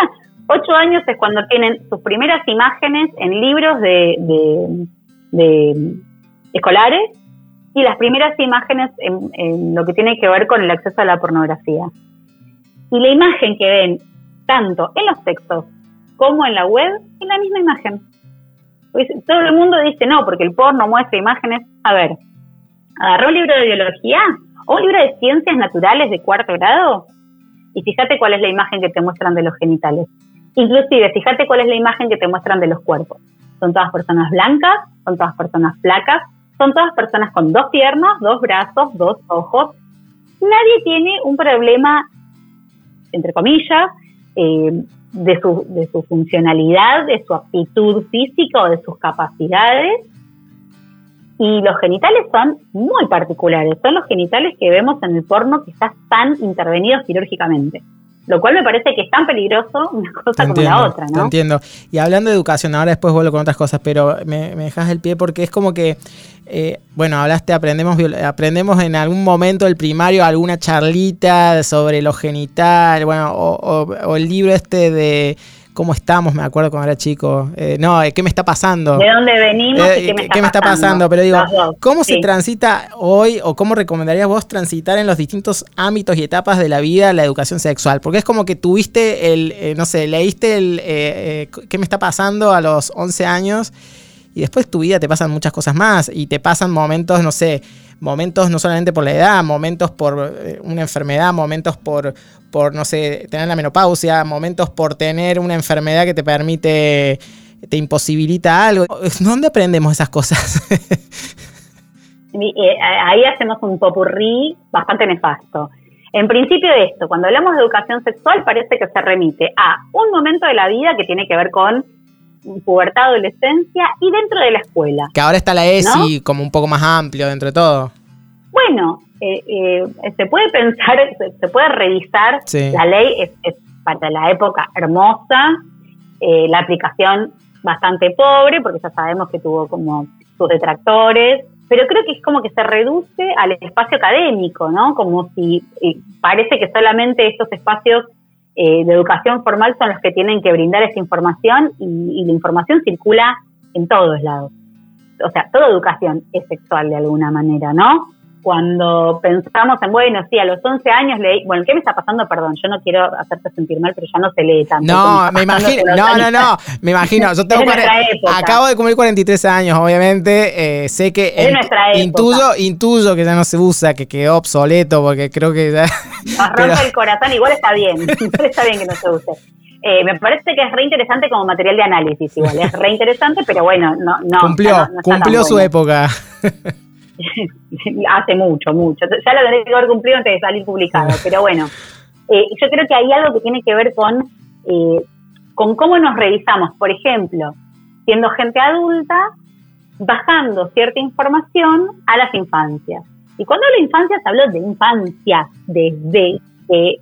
ocho años es cuando tienen sus primeras imágenes en libros de, escolares y las primeras imágenes en, lo que tiene que ver con el acceso a la pornografía. Y la imagen que ven tanto en los textos como en la web es la misma imagen. Pues, todo el mundo dice no, porque el porno muestra imágenes. A ver, agarró un libro de biología o un libro de ciencias naturales de cuarto grado y fíjate cuál es la imagen que te muestran de los genitales. Inclusive, fíjate cuál es la imagen que te muestran de los cuerpos. Son todas personas blancas, son todas personas flacas, son todas personas con dos piernas, dos brazos, dos ojos. Nadie tiene un problema, entre comillas, eh, de su, de su funcionalidad, de su aptitud física o de sus capacidades. Y los genitales son muy particulares, son los genitales que vemos en el porno que están intervenidos quirúrgicamente. Lo cual me parece que es tan peligroso una cosa como la otra, ¿no? entiendo. Y hablando de educación, ahora después vuelvo con otras cosas, pero me, me dejas el pie porque es como que eh, bueno, hablaste, aprendemos, aprendemos en algún momento del primario alguna charlita sobre lo genital, bueno, o, el libro este de cómo estamos, me acuerdo cuando era chico. Eh, no, eh, ¿qué me está pasando? ¿De dónde venimos y qué me está, pasando? Pero digo, ¿cómo se transita hoy o cómo recomendarías vos transitar en los distintos ámbitos y etapas de la vida la educación sexual? Porque es como que tuviste el, no sé, leíste el ¿qué me está pasando a los 11 años? y después tu vida te pasan muchas cosas más y te pasan momentos, no sé, momentos no solamente por la edad, momentos por eh, una enfermedad, momentos por, por, no sé, tener la menopausia, momentos por tener una enfermedad que te permite, te imposibilita algo. <laughs> ¿Dónde aprendemos esas cosas? <laughs> Eh, ahí hacemos un popurrí bastante nefasto. En principio esto, cuando hablamos de educación sexual parece que se remite a un momento de la vida que tiene que ver con pubertad, adolescencia y dentro de la escuela. Que ahora está la ESI como un poco más amplio dentro de todo. Bueno, eh, eh, se puede pensar, se, puede revisar, la ley es, para la época hermosa, eh, la aplicación bastante pobre, porque ya sabemos que tuvo como sus detractores, pero creo que es como que se reduce al espacio académico, ¿no? Como si parece que solamente estos espacios de educación formal son los que tienen que brindar esa información y la información circula en todos lados. O sea, toda educación es sexual de alguna manera, ¿no? Cuando pensamos en, bueno, sí, a los 11 años leí, bueno, ¿qué me está pasando? Perdón, yo no quiero hacerte sentir mal, pero ya no se lee tanto. No, me, imagino, no, no, no, me imagino, yo tengo <laughs> acabo de cumplir 43 años, obviamente, eh, sé que es nuestra intuyo, intuyo que ya no se usa, que quedó obsoleto, porque creo que ya... Nos <laughs> rompe el corazón, igual está bien, <laughs> igual está bien que no se use. Eh, me parece que es re interesante como material de análisis, igual, es re interesante, pero bueno, no, no. Cumplió, cumplió su época. <laughs> hace mucho, mucho. Ya lo tenés que haber cumplido antes de salir publicado, pero bueno, <laughs> eh, yo creo que hay algo que tiene que ver con, eh, con cómo nos revisamos. Por ejemplo, siendo gente adulta, bajando cierta información a las infancias. Y cuando hablo de infancias, hablo de infancia, desde que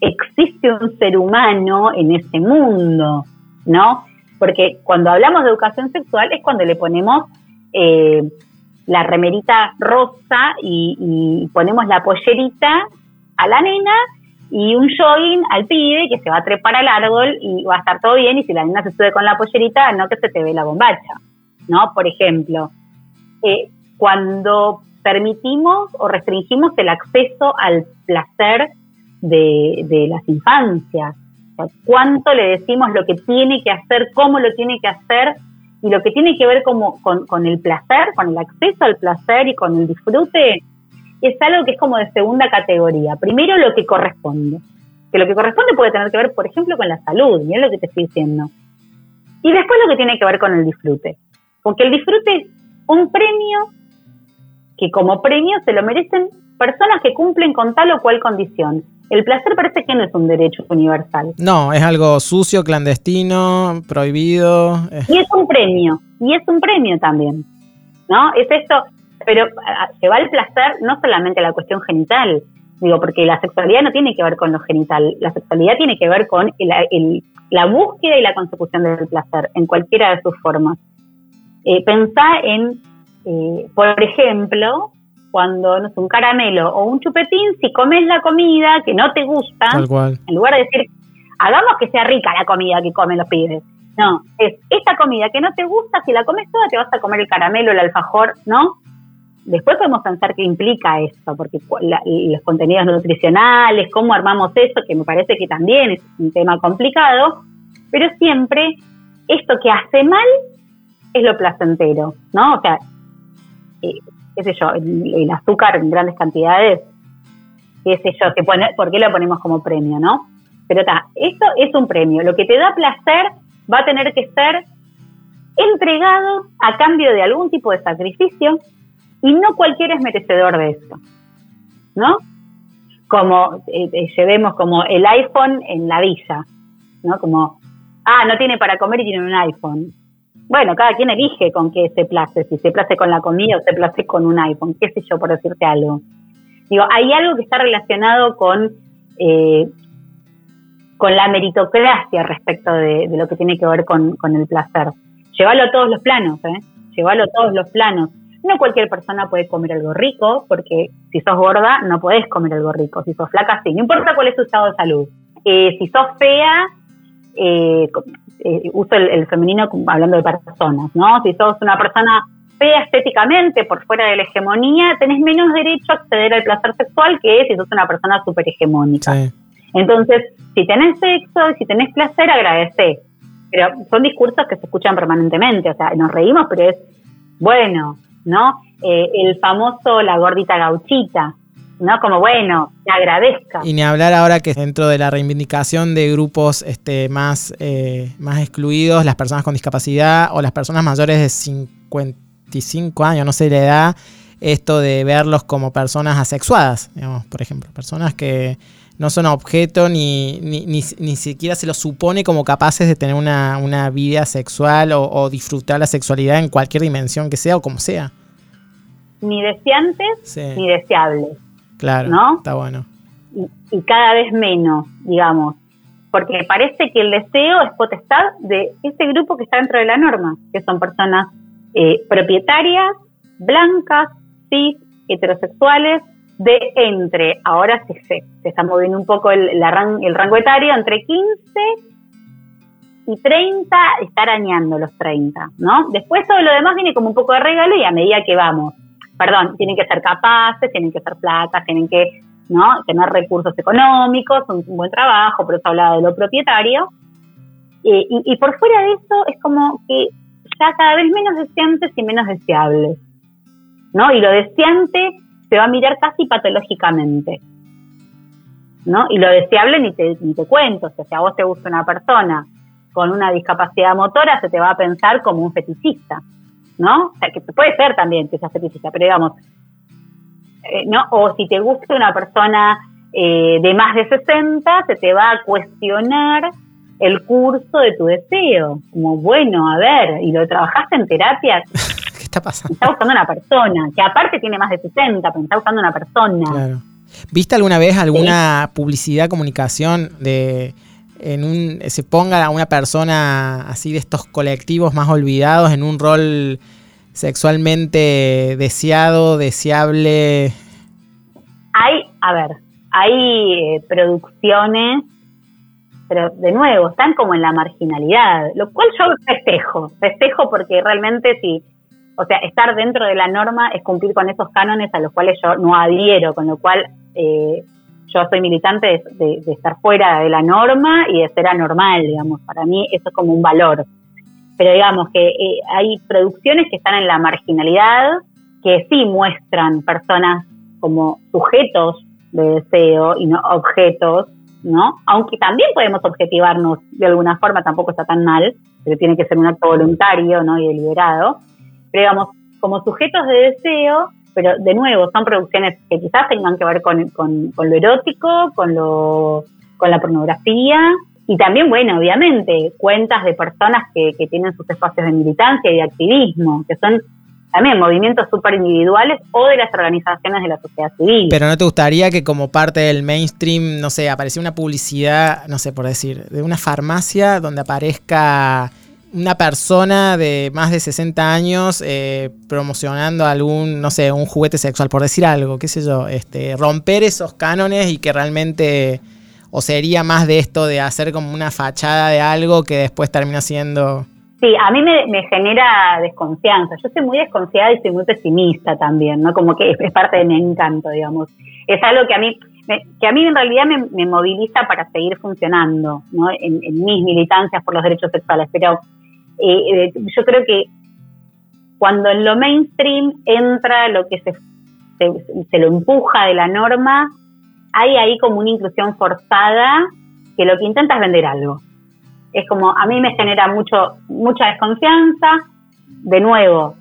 existe un ser humano en ese mundo, ¿no? Porque cuando hablamos de educación sexual es cuando le ponemos eh, la remerita rosa y, ponemos la pollerita a la nena y un jogging al pibe que se va a trepar al árbol y va a estar todo bien y si la nena se sube con la pollerita no que se te ve la bombacha, ¿no? Por ejemplo, eh, cuando permitimos o restringimos el acceso al placer de, de las infancias, cuánto le decimos lo que tiene que hacer, cómo lo tiene que hacer y lo que tiene que ver como, con, el placer, con el acceso al placer y con el disfrute, es algo que es como de segunda categoría. Primero lo que corresponde. Que lo que corresponde puede tener que ver, por ejemplo, con la salud, mira lo que te estoy diciendo. Y después lo que tiene que ver con el disfrute. Porque el disfrute es un premio que como premio se lo merecen personas que cumplen con tal o cual condición. El placer parece que no es un derecho universal. No, es algo sucio, clandestino, prohibido. Y es un premio, y es un premio también, ¿no? Es esto, pero se va el placer no solamente a la cuestión genital, digo, porque la sexualidad no tiene que ver con lo genital, la sexualidad tiene que ver con la búsqueda y la consecución del placer en cualquiera de sus formas. Eh, pensá en, eh, por ejemplo, cuando no sé, un caramelo o un chupetín, si comes la comida que no te gusta, en lugar de decir, hagamos que sea rica la comida que comen los pibes. No, es esta comida que no te gusta, si la comes toda te vas a comer el caramelo, el alfajor, ¿no? Después podemos pensar qué implica esto, porque los contenidos nutricionales, cómo armamos eso, que me parece que también es un tema complicado, pero siempre esto que hace mal es lo placentero, ¿no? O sea, eh, qué sé yo, el, azúcar en grandes cantidades, qué sé yo, que ¿por qué lo ponemos como premio, no? Pero está, esto es un premio. Lo que te da placer va a tener que ser entregado a cambio de algún tipo de sacrificio y no cualquiera es merecedor de esto, ¿no? Como eh, eh, llevemos como el iPhone en la villa, ¿no? Como, ah, no tiene para comer y tiene un iPhone bueno, cada quien elige con qué se place, si se place con la comida o se place con un iPhone, qué sé yo, por decirte algo. Digo, hay algo que está relacionado con, eh, con la meritocracia respecto de, lo que tiene que ver con, el placer. Llévalo a todos los planos, ¿eh? Llévalo a todos los planos. No cualquier persona puede comer algo rico, porque si sos gorda no podés comer algo rico. Si sos flaca, sí. No importa cuál es tu estado de salud. Eh, si sos fea, eh, eh, uso el, femenino hablando de personas, ¿no? Si sos una persona fea estéticamente por fuera de la hegemonía, tenés menos derecho a acceder al placer sexual que si sos una persona súper hegemónica. Entonces, si tenés sexo, si tenés placer, agradecé. Pero son discursos que se escuchan permanentemente, o sea, nos reímos, pero es bueno, ¿no? Eh, el famoso la gordita gauchita, ¿no? Como bueno, te agradezca. Y ni hablar ahora que dentro de la reivindicación de grupos este, más, eh, más excluidos, las personas con discapacidad o las personas mayores de 55 años, no sé la edad, esto de verlos como personas asexuadas, digamos, por ejemplo, personas que no son objeto ni, ni, ni, siquiera se los supone como capaces de tener una, vida sexual o, disfrutar la sexualidad en cualquier dimensión que sea o como sea. Ni deseantes ni deseables. Claro, ¿no? está bueno. Y, cada vez menos, digamos, porque parece que el deseo es potestad de ese grupo que está dentro de la norma, que son personas eh, propietarias, blancas, cis, heterosexuales, de entre, ahora se, se, se está moviendo un poco el, el rango etario, entre 15 y 30, está arañando los 30, ¿no? Después todo lo demás viene como un poco de regalo y a medida que vamos, perdón, tienen que ser capaces, tienen que ser placas, tienen que ¿no? tener recursos económicos, un, buen trabajo, por eso hablaba de lo propietario. y, y, por fuera de eso es como que ya cada vez menos deseantes y menos deseables. ¿no? Y lo deseante se va a mirar casi patológicamente. ¿no? Y lo deseable ni te, ni te cuento, o sea, si a vos te gusta una persona con una discapacidad motora, se te va a pensar como un feticista, ¿no? O sea, que puede ser también que sea feticista, pero digamos, eh, ¿no? O si te gusta una persona eh, de más de 60, se te va a cuestionar el curso de tu deseo. Como, bueno, a ver, ¿y lo trabajaste en terapia? <laughs> está pasando? Está buscando una persona, que aparte tiene más de 60, pero está buscando una persona. ¿Viste alguna vez alguna publicidad, comunicación de en un se ponga a una persona así de estos colectivos más olvidados en un rol sexualmente deseado, deseable? Hay, a ver, hay eh, producciones, pero de nuevo, están como en la marginalidad, lo cual yo festejo, festejo porque realmente sí, o sea, estar dentro de la norma es cumplir con esos cánones a los cuales yo no adhiero, con lo cual eh, yo soy militante de, estar fuera de la norma y de ser anormal, digamos, para mí eso es como un valor. Pero digamos que eh, hay producciones que están en la marginalidad, que sí muestran personas como sujetos de deseo y no objetos, ¿no? Aunque también podemos objetivarnos de alguna forma, tampoco está tan mal, pero tiene que ser un acto voluntario, ¿no? Y deliberado pero digamos, como sujetos de deseo, pero de nuevo, son producciones que quizás tengan que ver con, lo erótico, con, lo, con la pornografía, y también, bueno, obviamente, cuentas de personas que, que tienen sus espacios de militancia y de activismo, que son también movimientos súper individuales o de las organizaciones de la sociedad civil. Pero ¿no te gustaría que como parte del mainstream, no sé, apareciera una publicidad, no sé por decir, de una farmacia donde aparezca una persona de más de 60 años eh, promocionando algún, no sé, un juguete sexual, por decir algo, qué sé yo, este, romper esos cánones y que realmente, o sería más de esto de hacer como una fachada de algo que después termina siendo... Sí, a mí me, genera desconfianza. Yo soy muy desconfiada y soy muy pesimista también, ¿no? Como que es, parte de mi encanto, digamos. Es algo que a mí, que a mí en realidad me, moviliza para seguir funcionando, ¿no? En, en mis militancias por los derechos sexuales. Pero eh, yo creo que cuando en lo mainstream entra lo que se, se, lo empuja de la norma, hay ahí como una inclusión forzada que lo que intenta es vender algo. Es como, a mí me genera mucho, mucha desconfianza. De nuevo,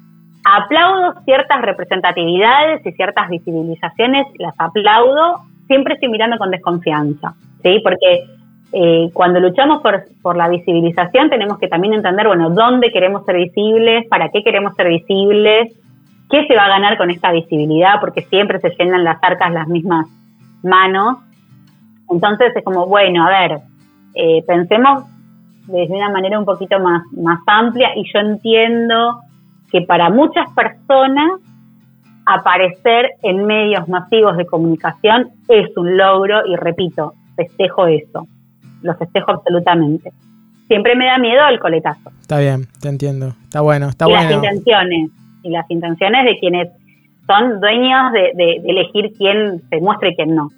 aplaudo ciertas representatividades y ciertas visibilizaciones, las aplaudo, siempre estoy mirando con desconfianza, ¿sí? Porque eh, cuando luchamos por, por, la visibilización tenemos que también entender, bueno, dónde queremos ser visibles, para qué queremos ser visibles, qué se va a ganar con esta visibilidad, porque siempre se llenan las arcas las mismas manos. Entonces es como, bueno, a ver, eh, pensemos desde una manera un poquito más, más amplia y yo entiendo que para muchas personas aparecer en medios masivos de comunicación es un logro y repito, festejo eso lo festejo absolutamente. Siempre me da miedo el coletazo. Está bien, te entiendo. Está bueno, está y bueno. Las intenciones, y las intenciones de quienes son dueños de, elegir quién se muestra y quién no.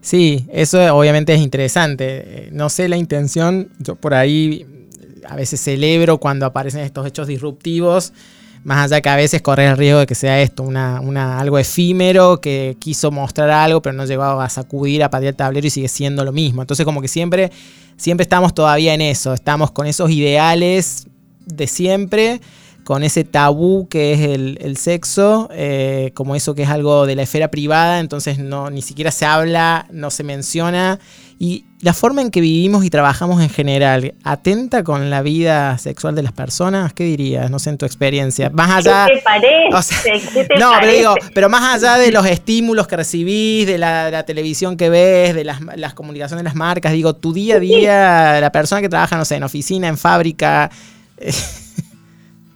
Sí, eso obviamente es interesante. No sé la intención, yo por ahí a veces celebro cuando aparecen estos hechos disruptivos más allá que a veces corre el riesgo de que sea esto, una, una, algo efímero que quiso mostrar algo, pero no llegó a sacudir, a patear el tablero y sigue siendo lo mismo. Entonces como que siempre, siempre estamos todavía en eso, estamos con esos ideales de siempre, con ese tabú que es el, sexo, eh, como eso que es algo de la esfera privada, entonces no, ni siquiera se habla, no se menciona. Y la forma en que vivimos y trabajamos en general, ¿atenta con la vida sexual de las personas? ¿Qué dirías? No sé, en tu experiencia. Más allá. ¿Qué te parece? no, pero digo, pero más allá de los estímulos que recibís, de la, televisión que ves, de las, las, comunicaciones de las marcas, digo, tu día a día, la persona que trabaja, no sé, en oficina, en fábrica.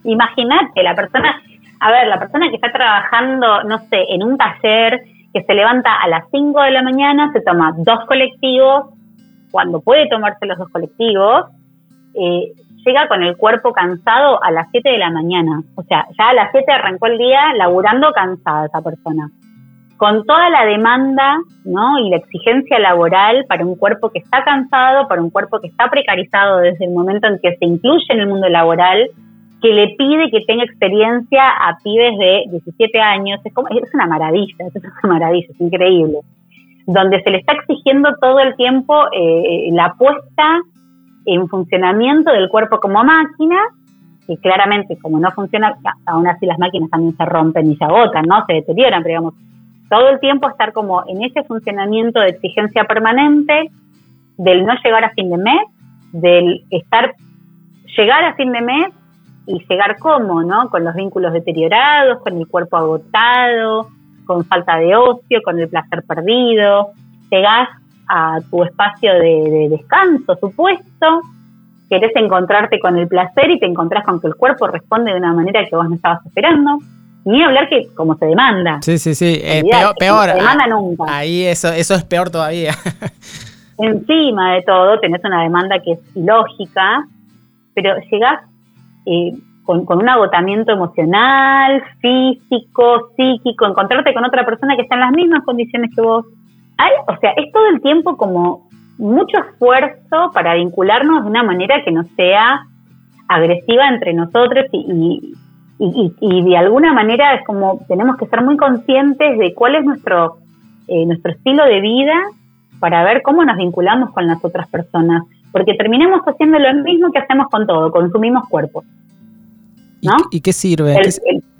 Imagínate, la persona, a ver, la persona que está trabajando, no sé, en un taller, que se levanta a las 5 de la mañana, se toma dos colectivos, cuando puede tomarse los dos colectivos, eh, llega con el cuerpo cansado a las 7 de la mañana. O sea, ya a las 7 arrancó el día laburando cansada esa persona. Con toda la demanda ¿no? y la exigencia laboral para un cuerpo que está cansado, para un cuerpo que está precarizado desde el momento en que se incluye en el mundo laboral, que le pide que tenga experiencia a pibes de 17 años. Es, como, es una maravilla, es una <laughs> maravilla, es increíble. Donde se le está exigiendo todo el tiempo eh, la puesta en funcionamiento del cuerpo como máquina, que claramente como no funciona, aún así las máquinas también se rompen y se agotan, ¿no? Se deterioran, pero digamos, todo el tiempo estar como en ese funcionamiento de exigencia permanente, del no llegar a fin de mes, del estar, llegar a fin de mes y llegar cómo, ¿no? Con los vínculos deteriorados, con el cuerpo agotado, con falta de ocio, con el placer perdido. Llegás a tu espacio de, descanso supuesto, querés encontrarte con el placer y te encontrás con que el cuerpo responde de una manera que vos no estabas esperando. Ni hablar que como se demanda. Sí, sí, sí. Eh, peor. peor. Se demanda nunca. Ahí eso, eso es peor todavía. <laughs> Encima de todo, tenés una demanda que es ilógica, pero llegás eh, con, un agotamiento emocional, físico, psíquico, encontrarte con otra persona que está en las mismas condiciones que vos. o sea, es todo el tiempo como mucho esfuerzo para vincularnos de una manera que no sea agresiva entre nosotros y, y, de alguna manera es como tenemos que ser muy conscientes de cuál es nuestro, eh, nuestro estilo de vida para ver cómo nos vinculamos con las otras personas porque terminamos haciendo lo mismo que hacemos con todo, consumimos cuerpos. ¿no? ¿Y, qué sirve?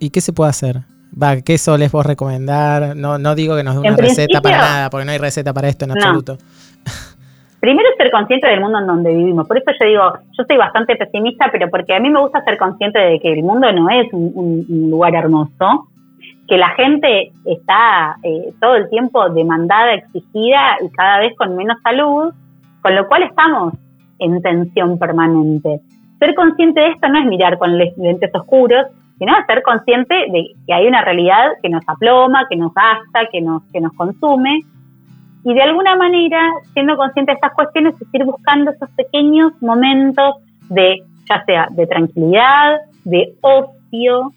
¿Y qué se puede hacer? Va, ¿Qué soles vos recomendar? No, no digo que nos dé una receta para nada, porque no hay receta para esto en absoluto. <laughs> Primero ser consciente del mundo en donde vivimos. Por eso yo digo, yo soy bastante pesimista, pero porque a mí me gusta ser consciente de que el mundo no es un, lugar hermoso, que la gente está eh, todo el tiempo demandada, exigida y cada vez con menos salud, con lo cual estamos en tensión permanente. Ser consciente de esto no es mirar con lentes oscuros, sino ser consciente de que hay una realidad que nos aploma, que nos gasta, que nos, que nos consume. Y de alguna manera, siendo consciente de estas cuestiones, es ir buscando esos pequeños momentos de, ya sea de tranquilidad, de ocio,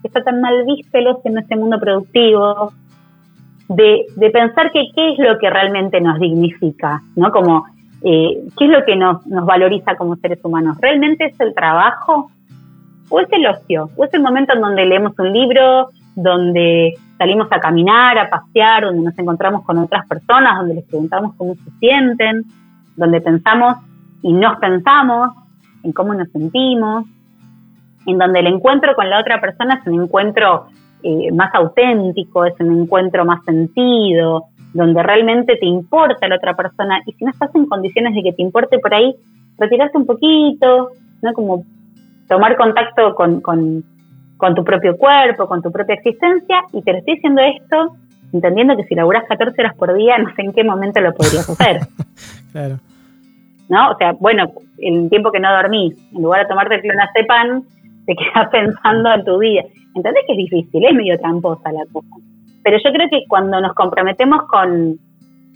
que está tan mal visto el ocio en este mundo productivo, de, de pensar que qué es lo que realmente nos dignifica, ¿no? Como eh, ¿Qué es lo que nos, valoriza como seres humanos? ¿Realmente es el trabajo? ¿O es el ocio? ¿O es el momento en donde leemos un libro, donde salimos a caminar, a pasear, donde nos encontramos con otras personas, donde les preguntamos cómo se sienten, donde pensamos y nos pensamos en cómo nos sentimos, en donde el encuentro con la otra persona es un encuentro eh, más auténtico, es un encuentro más sentido, donde realmente te importa la otra persona y si no estás en condiciones de que te importe por ahí, retirarse un poquito, ¿no? Como tomar contacto con, con, tu propio cuerpo, con tu propia existencia y te lo estoy diciendo esto entendiendo que si laburas 14 horas por día, no sé en qué momento lo podrías hacer. <laughs> claro. ¿No? O sea, bueno, el tiempo que no dormís, en lugar de tomarte clonazepam, te quedas <laughs> pensando en tu vida. ¿Entendés que es difícil? Es medio tramposa la cosa. Pero yo creo que cuando nos comprometemos con,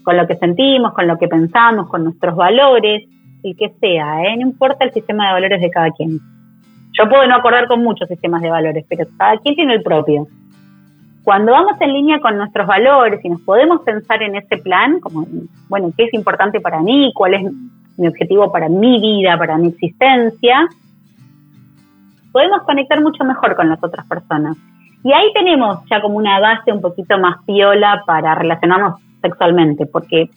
lo que sentimos, con lo que pensamos, con nuestros valores, el que sea, ¿eh? no importa el sistema de valores de cada quien. Yo puedo no acordar con muchos sistemas de valores, pero cada quien tiene el propio. Cuando vamos en línea con nuestros valores y nos podemos pensar en ese plan, como, bueno, ¿qué es importante para mí? ¿Cuál es mi objetivo para mi vida, para mi existencia? Podemos conectar mucho mejor con las otras personas. Y ahí tenemos ya como una base un poquito más piola para relacionarnos sexualmente, porque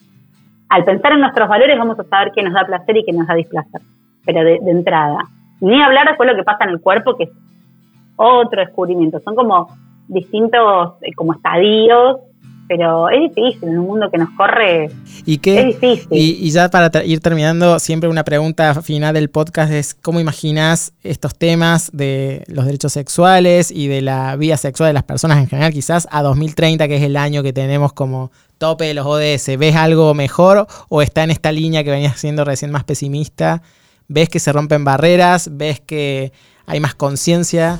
al pensar en nuestros valores vamos a saber qué nos da placer y qué nos da displacer, pero de, entrada. Ni hablar después lo que pasa en el cuerpo, que otro descubrimiento. Son como distintos eh, como estadios pero es difícil en un mundo que nos corre. ¿Y qué? Es difícil. Y, ya para ir terminando, siempre una pregunta final del podcast es cómo imaginas estos temas de los derechos sexuales y de la vida sexual de las personas en general, quizás a 2030, que es el año que tenemos como tope de los ODS. ¿Ves algo mejor o está en esta línea que venías siendo recién más pesimista? ¿Ves que se rompen barreras? ¿Ves que hay más conciencia?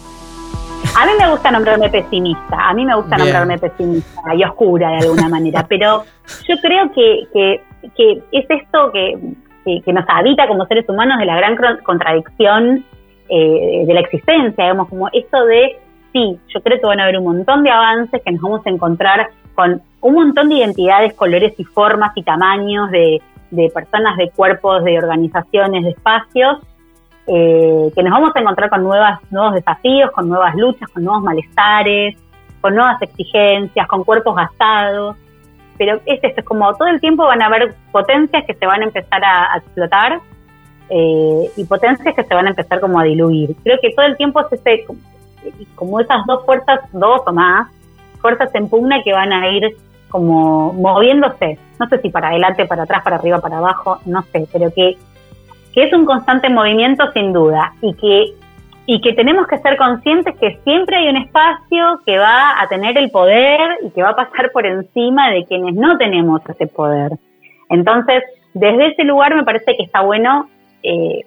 A mí me gusta nombrarme pesimista, a mí me gusta nombrarme pesimista y oscura de alguna manera, <laughs> pero yo creo que, que, es esto que, que, nos habita como seres humanos de la gran contradicción eh, de la existencia, digamos, como esto de, sí, yo creo que van a haber un montón de avances, que nos vamos a encontrar con un montón de identidades, colores y formas y tamaños de, de personas, de cuerpos, de organizaciones, de espacios, eh, que nos vamos a encontrar con nuevas, nuevos desafíos, con nuevas luchas, con nuevos malestares, con nuevas exigencias, con cuerpos gastados. Pero es esto, es como todo el tiempo van a haber potencias que se van a empezar a, explotar eh, y potencias que se van a empezar como a diluir. Creo que todo el tiempo es ese, como esas dos fuerzas, dos o más, fuerzas en pugna que van a ir como moviéndose, no sé si para adelante, para atrás, para arriba, para abajo, no sé, pero que que es un constante movimiento sin duda y que, y que tenemos que ser conscientes que siempre hay un espacio que va a tener el poder y que va a pasar por encima de quienes no tenemos ese poder. Entonces, desde ese lugar me parece que está bueno eh,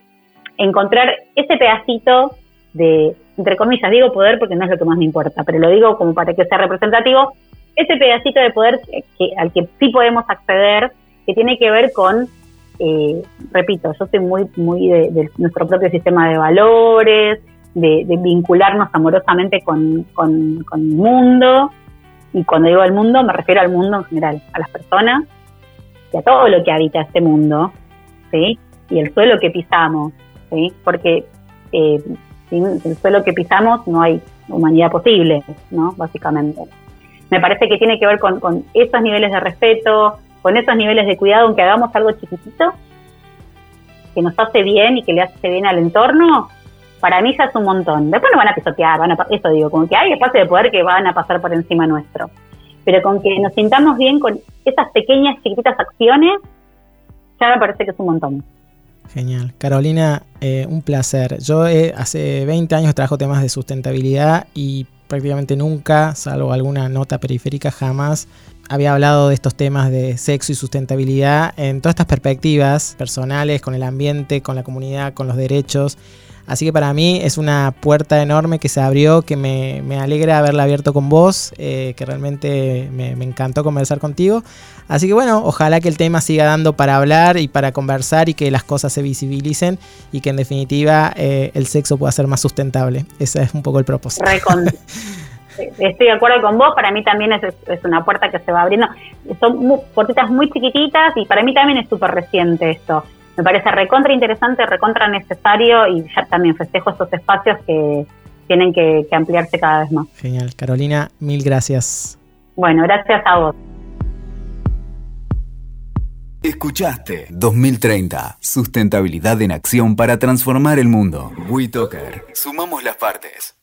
encontrar ese pedacito de, entre comillas, digo poder porque no es lo que más me importa, pero lo digo como para que sea representativo, ese pedacito de poder que, al que sí podemos acceder, que tiene que ver con eh, repito, yo soy muy, muy de, nuestro propio sistema de valores, de, vincularnos amorosamente con, con, el mundo, y cuando digo el mundo me refiero al mundo en general, a las personas y a todo lo que habita este mundo, ¿sí? Y el suelo que pisamos, ¿sí? Porque eh, sin el suelo que pisamos no hay humanidad posible, ¿no? Básicamente. Me parece que tiene que ver con esos niveles de respeto, con esos niveles de cuidado, aunque hagamos algo chiquitito, que nos hace bien y que le hace bien al entorno, para mí ya es un montón. Después nos van a pisotear, van a, eso digo, como que hay espacio de poder que van a pasar por encima nuestro. Pero con que nos sintamos bien con esas pequeñas, chiquititas acciones, ya me parece que es un montón. Genial. Carolina, eh, un placer. Yo hace 20 años trabajo temas de sustentabilidad y prácticamente nunca, salvo alguna nota periférica, jamás había hablado de estos temas de sexo y sustentabilidad en todas estas perspectivas personales, con el ambiente, con la comunidad, con los derechos. Así que para mí es una puerta enorme que se abrió, que me, alegra haberla abierto con vos, eh, que realmente me, encantó conversar contigo. Así que bueno, ojalá que el tema siga dando para hablar y para conversar y que las cosas se visibilicen y que en definitiva eh, el sexo pueda ser más sustentable. Ese es un poco el propósito. <laughs> Estoy de acuerdo con vos, para mí también es, una puerta que se va abriendo. Son puertitas muy chiquititas y para mí también es súper reciente esto. Me parece recontra interesante, recontra necesario y ya también festejo estos espacios que tienen que, que ampliarse cada vez más. Genial. Carolina, mil gracias. Bueno, gracias a vos. Escuchaste 2030, sustentabilidad en acción para transformar el mundo. WeToker, sumamos las partes.